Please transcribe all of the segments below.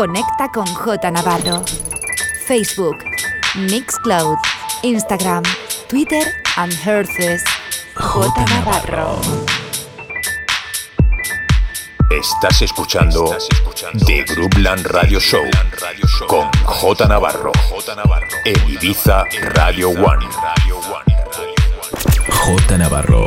Conecta con J Navarro. Facebook, Mixcloud, Instagram, Twitter and Herces. J Navarro. Estás escuchando The Groupland Radio Show con J Navarro en Ibiza Radio One. J Navarro,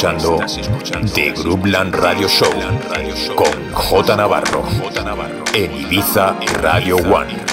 Escuchando The Groupland Radio Show con J Navarro en Ibiza Radio One.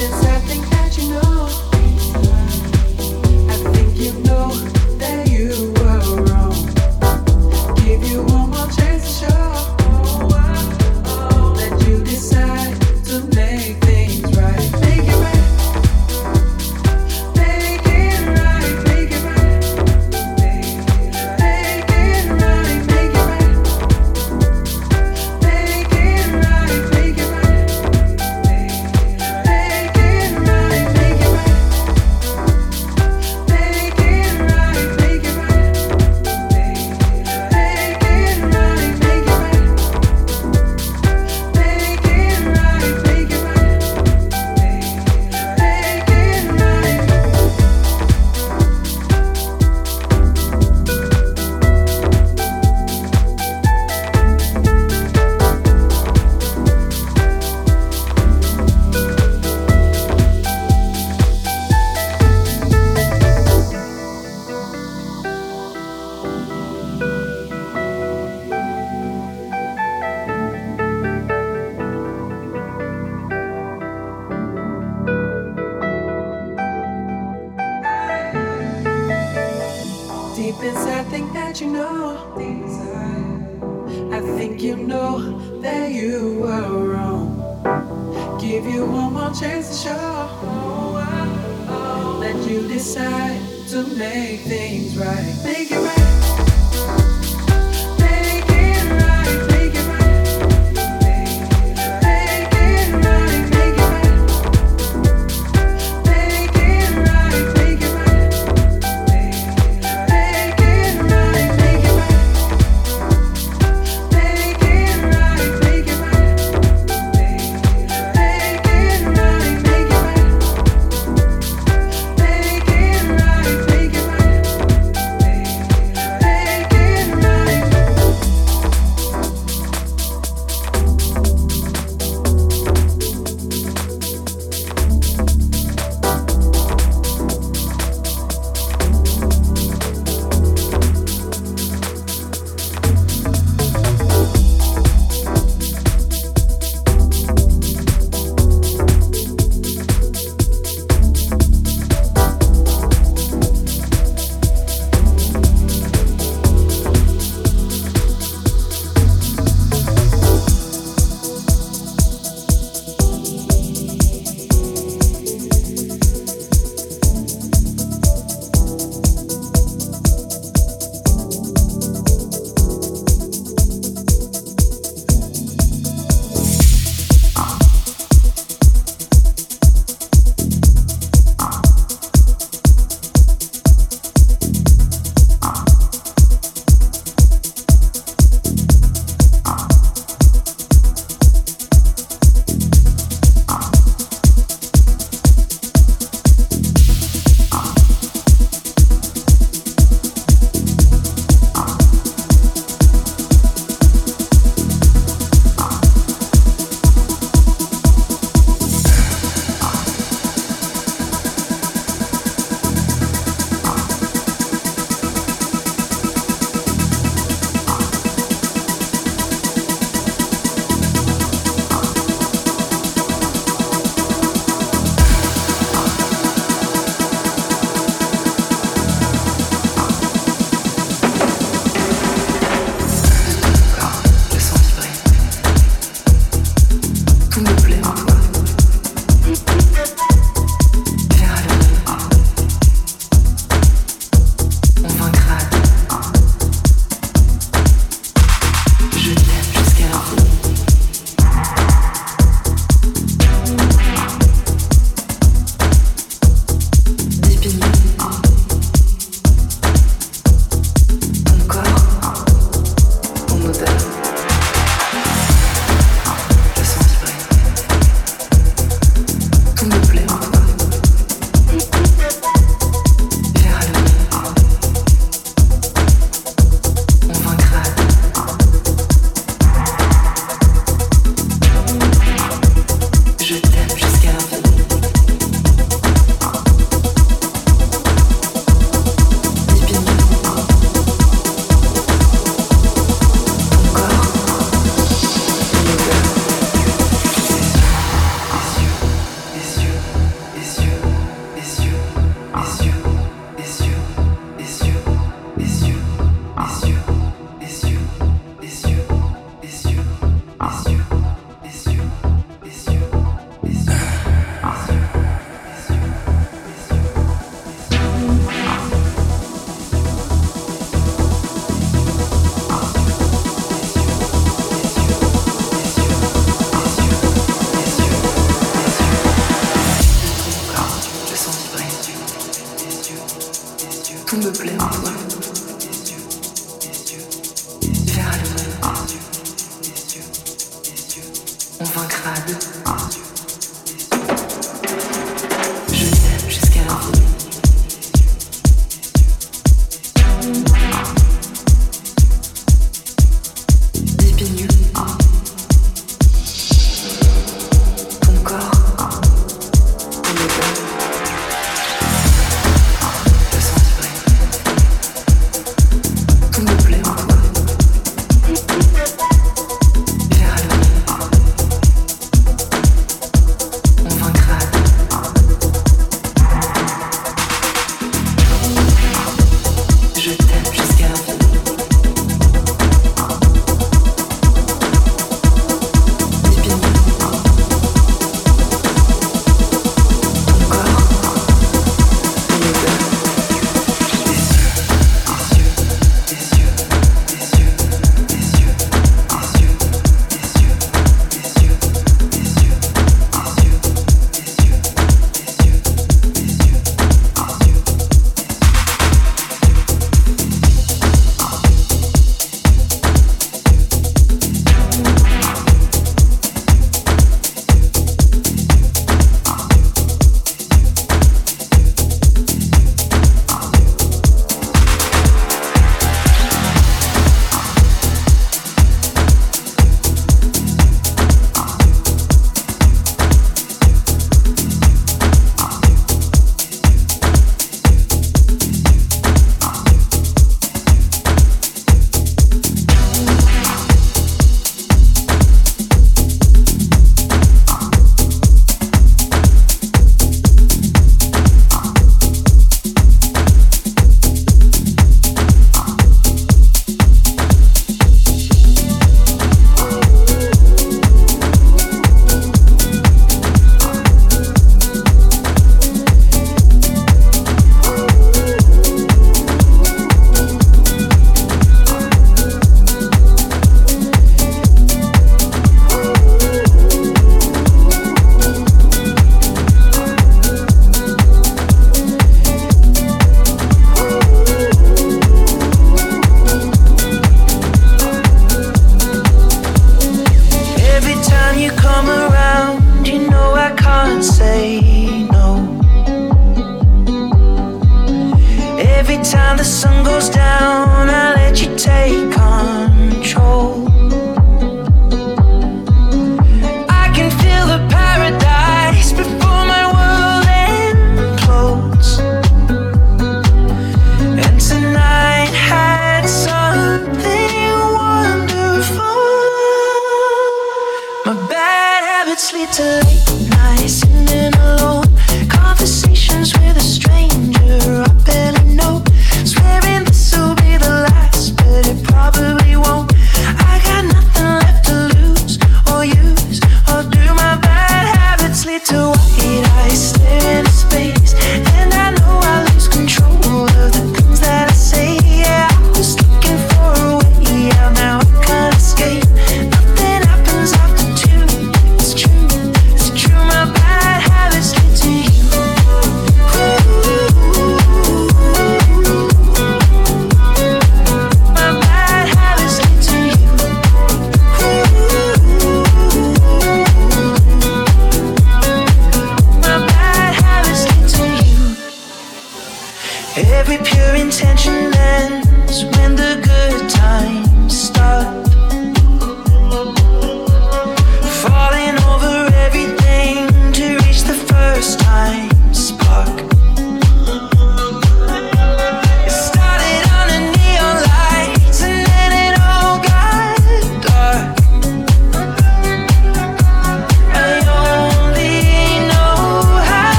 been something.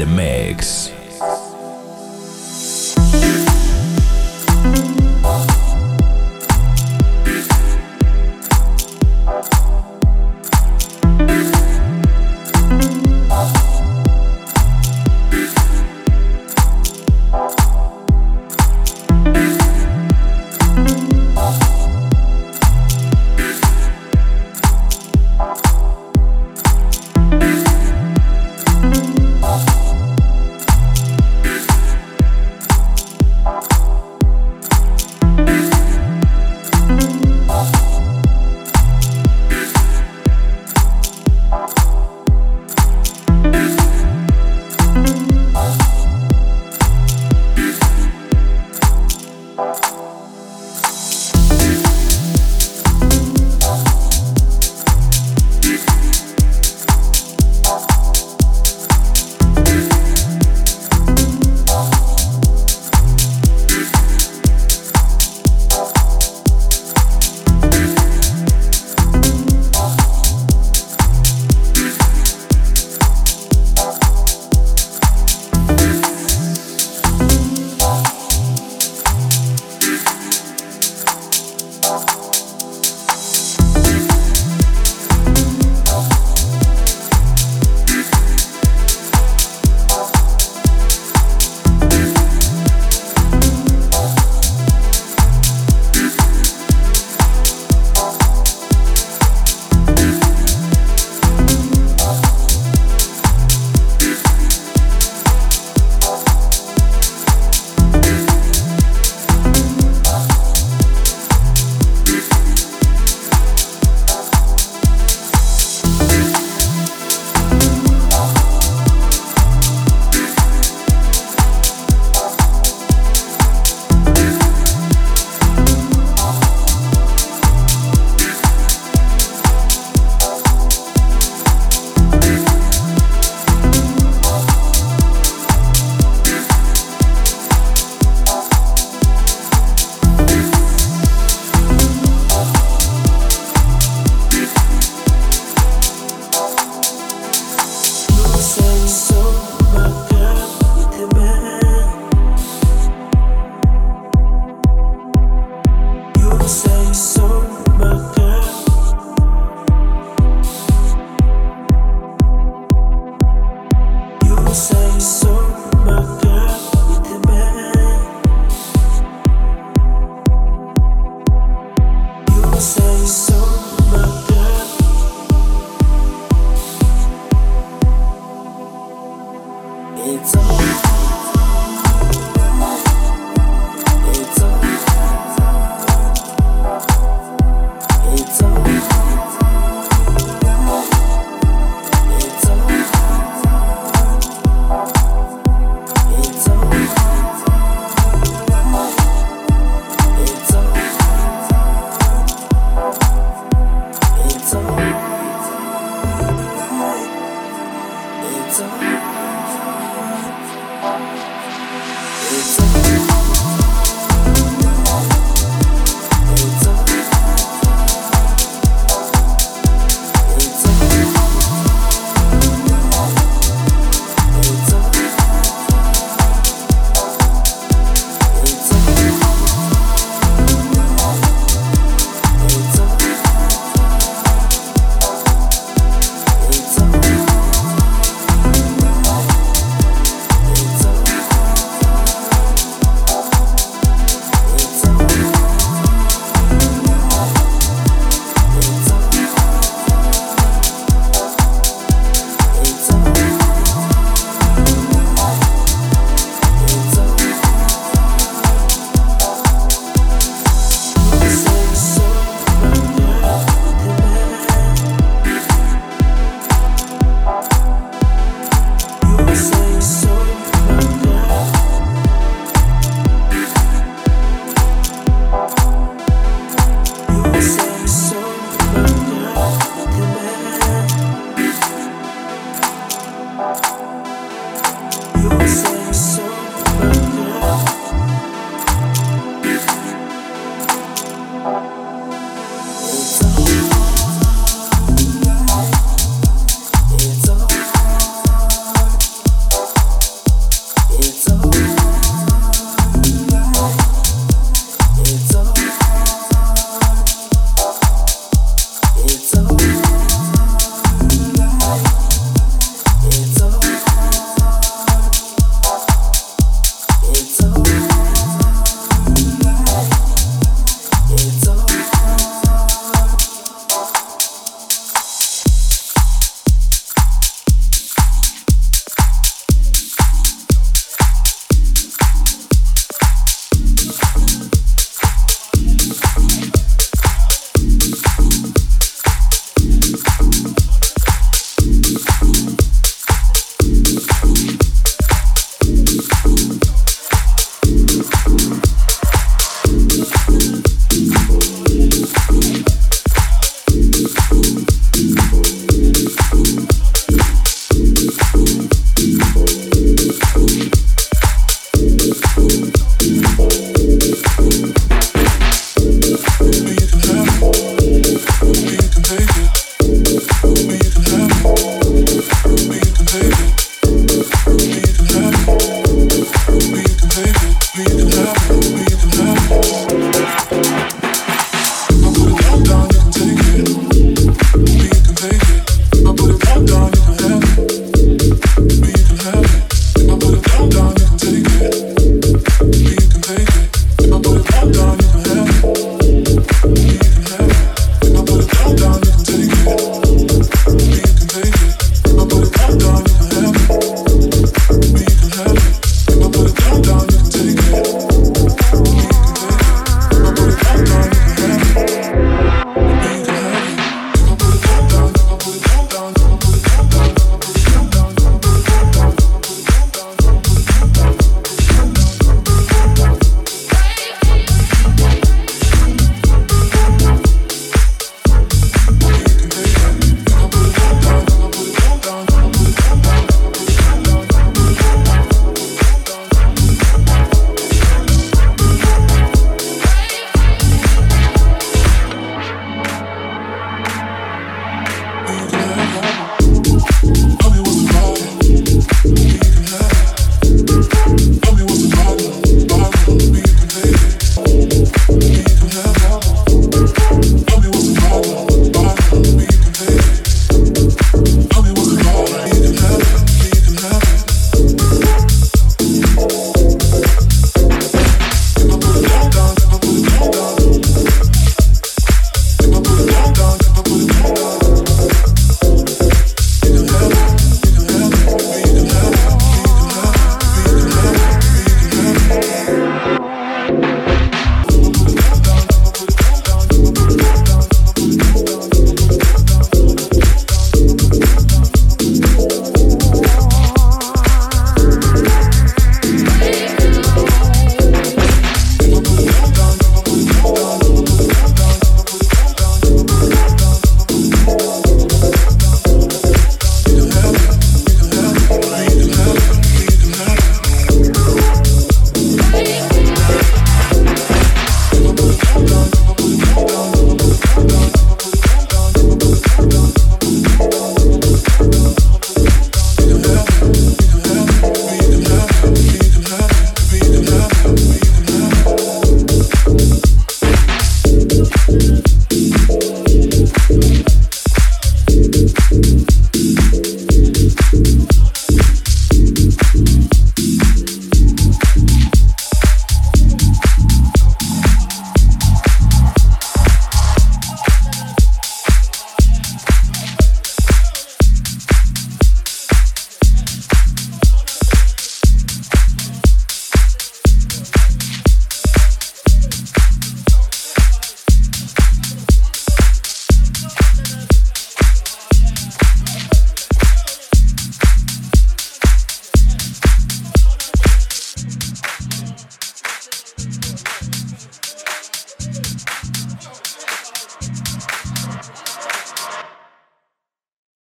The mix.